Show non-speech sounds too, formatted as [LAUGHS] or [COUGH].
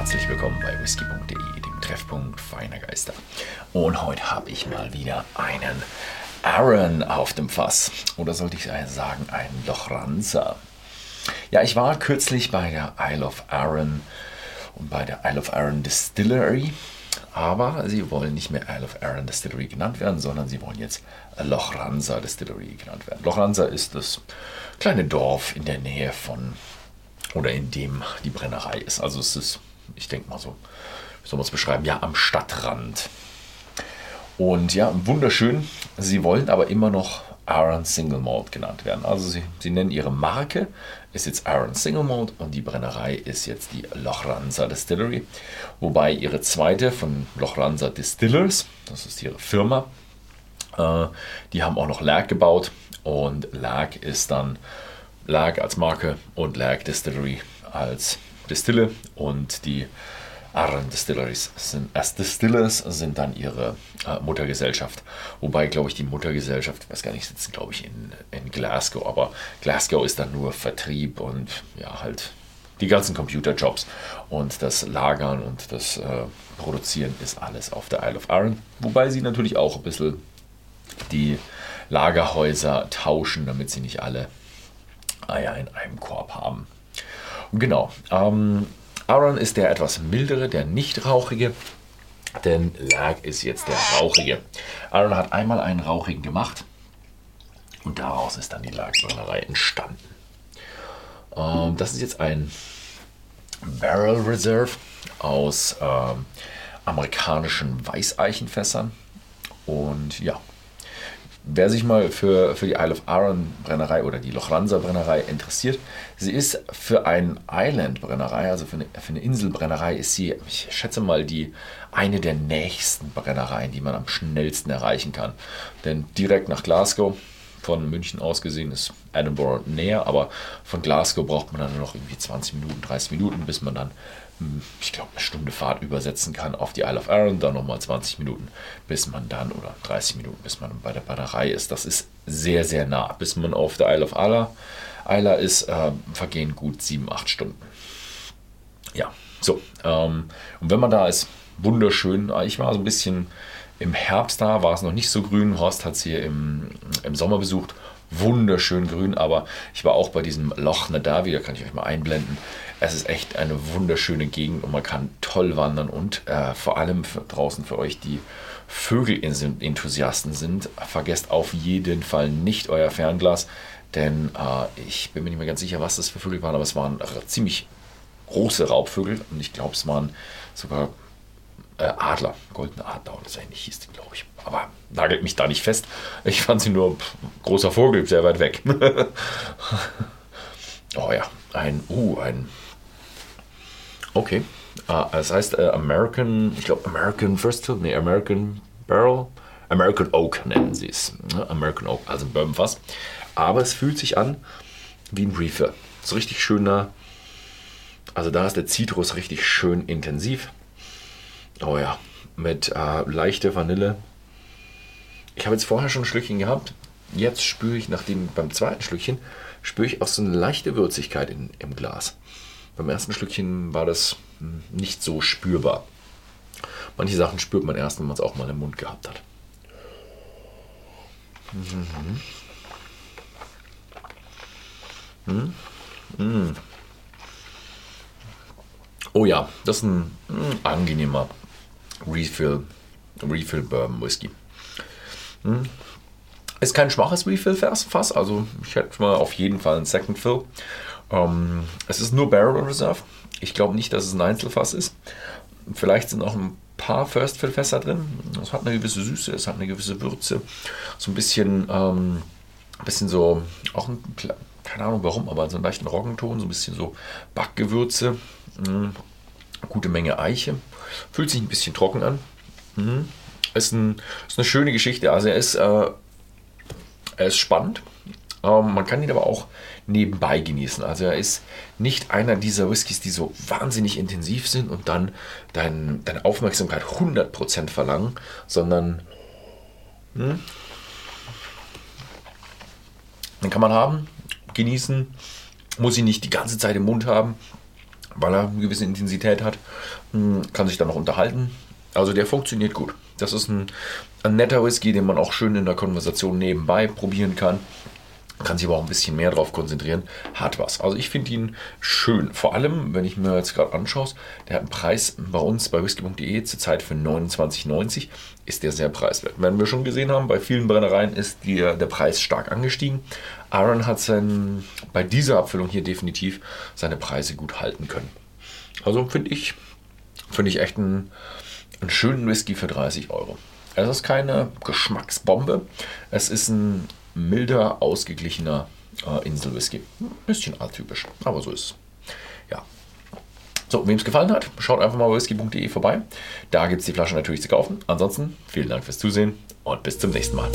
herzlich willkommen bei whisky.de, dem Treffpunkt feiner Geister. Und heute habe ich mal wieder einen Aaron auf dem Fass. Oder sollte ich sagen, einen Lochranzer. Ja, ich war kürzlich bei der Isle of Arran und bei der Isle of Arran Distillery. Aber sie wollen nicht mehr Isle of Arran Distillery genannt werden, sondern sie wollen jetzt Lochranza Distillery genannt werden. Lochranza ist das kleine Dorf in der Nähe von oder in dem die Brennerei ist. Also es ist, ich denke mal so, wie soll man es beschreiben, ja, am Stadtrand. Und ja, wunderschön. Sie wollen aber immer noch Aaron Single Malt genannt werden. Also sie, sie nennen ihre Marke, ist jetzt Aaron Single Malt und die Brennerei ist jetzt die Lochranza Distillery. Wobei ihre zweite von Lochranza Distillers, das ist ihre Firma, äh, die haben auch noch Lag gebaut und Lag ist dann Lag als Marke und Lag Distillery als Distille und die Arran Distilleries sind, as Distillers sind dann ihre äh, Muttergesellschaft. Wobei, glaube ich, die Muttergesellschaft, ich weiß gar nicht, sitzen, glaube ich, in, in Glasgow, aber Glasgow ist dann nur Vertrieb und ja, halt die ganzen Computerjobs. Und das Lagern und das äh, Produzieren ist alles auf der Isle of Arran. Wobei sie natürlich auch ein bisschen die Lagerhäuser tauschen, damit sie nicht alle Eier in einem Korb haben. Genau. Ähm, Aaron ist der etwas mildere, der nicht rauchige, denn Lag ist jetzt der rauchige. Aaron hat einmal einen rauchigen gemacht und daraus ist dann die Lagbrennerei entstanden. Ähm, das ist jetzt ein Barrel Reserve aus ähm, amerikanischen Weißeichenfässern und ja, Wer sich mal für, für die Isle of Arran Brennerei oder die Lochranza Brennerei interessiert, sie ist für eine Island Brennerei, also für eine, für eine Inselbrennerei, ist sie, ich schätze mal, die eine der nächsten Brennereien, die man am schnellsten erreichen kann. Denn direkt nach Glasgow, von München aus gesehen, ist Edinburgh näher, aber von Glasgow braucht man dann noch irgendwie 20 Minuten, 30 Minuten, bis man dann ich glaube, eine Stunde Fahrt übersetzen kann auf die Isle of Arran, dann nochmal 20 Minuten, bis man dann, oder 30 Minuten, bis man bei der Brennerei ist. Das ist sehr, sehr nah. Bis man auf der Isle of Isla, Isla ist, äh, vergehen gut 7, 8 Stunden. Ja, so. Ähm, und wenn man da ist, wunderschön. Ich war so ein bisschen im Herbst da, war es noch nicht so grün. Horst hat es hier im, im Sommer besucht wunderschön grün, aber ich war auch bei diesem Loch da kann ich euch mal einblenden. Es ist echt eine wunderschöne Gegend und man kann toll wandern und äh, vor allem für draußen für euch, die Vögelenthusiasten sind, vergesst auf jeden Fall nicht euer Fernglas, denn äh, ich bin mir nicht mehr ganz sicher, was das für Vögel waren, aber es waren ziemlich große Raubvögel und ich glaube, es waren sogar äh, Adler, goldene Adler oder so ähnlich hieß die, glaube ich. Aber nagelt mich da nicht fest. Ich fand sie nur pff, großer Vogel, sehr weit weg. [LAUGHS] oh ja, ein, uh, ein, okay. Uh, das heißt uh, American, ich glaube American First Hill, nee, American Barrel, American Oak nennen sie es. Ne? American Oak, also ein Bourbonfass. Aber es fühlt sich an wie ein Reefer. So richtig schöner, also da ist der Zitrus richtig schön intensiv. Oh ja, mit äh, leichter Vanille. Ich habe jetzt vorher schon ein Schlückchen gehabt. Jetzt spüre ich, nachdem beim zweiten Schlückchen, spüre ich auch so eine leichte Würzigkeit in, im Glas. Beim ersten Schlückchen war das hm, nicht so spürbar. Manche Sachen spürt man erst, wenn man es auch mal im Mund gehabt hat. Mhm. Mhm. Mhm. Oh ja, das ist ein hm, angenehmer Refill, Refill Bourbon Whisky. Hm. Ist kein schwaches Refill-Fass, also ich hätte mal auf jeden Fall ein Second Fill. Ähm, es ist nur Barrel Reserve. Ich glaube nicht, dass es ein Einzelfass ist. Vielleicht sind auch ein paar First Fill Fässer drin. Es hat eine gewisse Süße, es hat eine gewisse Würze. So ein bisschen, ähm, bisschen so, auch ein, keine Ahnung warum, aber so einen leichten Roggenton, so ein bisschen so Backgewürze. Mhm. Gute Menge Eiche. Fühlt sich ein bisschen trocken an. Mhm. Ist, ein, ist eine schöne Geschichte. Also er ist, äh, er ist spannend. Ähm, man kann ihn aber auch nebenbei genießen. Also er ist nicht einer dieser Whiskys, die so wahnsinnig intensiv sind und dann dein, deine Aufmerksamkeit 100% verlangen, sondern hm, den kann man haben, genießen, muss ihn nicht die ganze Zeit im Mund haben. Weil er eine gewisse Intensität hat, hm, kann sich dann noch unterhalten. Also der funktioniert gut. Das ist ein, ein netter Whisky, den man auch schön in der Konversation nebenbei probieren kann kann sich aber auch ein bisschen mehr darauf konzentrieren, hat was. Also ich finde ihn schön. Vor allem, wenn ich mir jetzt gerade anschaue, der hat einen Preis bei uns bei whisky.de zurzeit für 29,90 ist der sehr preiswert. Wenn wir schon gesehen haben, bei vielen Brennereien ist die, der Preis stark angestiegen. Aaron hat sein, bei dieser Abfüllung hier definitiv seine Preise gut halten können. Also finde ich, finde ich echt einen, einen schönen Whisky für 30 Euro. Es ist keine Geschmacksbombe. Es ist ein milder, ausgeglichener äh, Inselwhisky. Ein bisschen atypisch, aber so ist es. Ja. So, wem es gefallen hat, schaut einfach mal whisky.de vorbei. Da gibt es die Flasche natürlich zu kaufen. Ansonsten vielen Dank fürs Zusehen und bis zum nächsten Mal.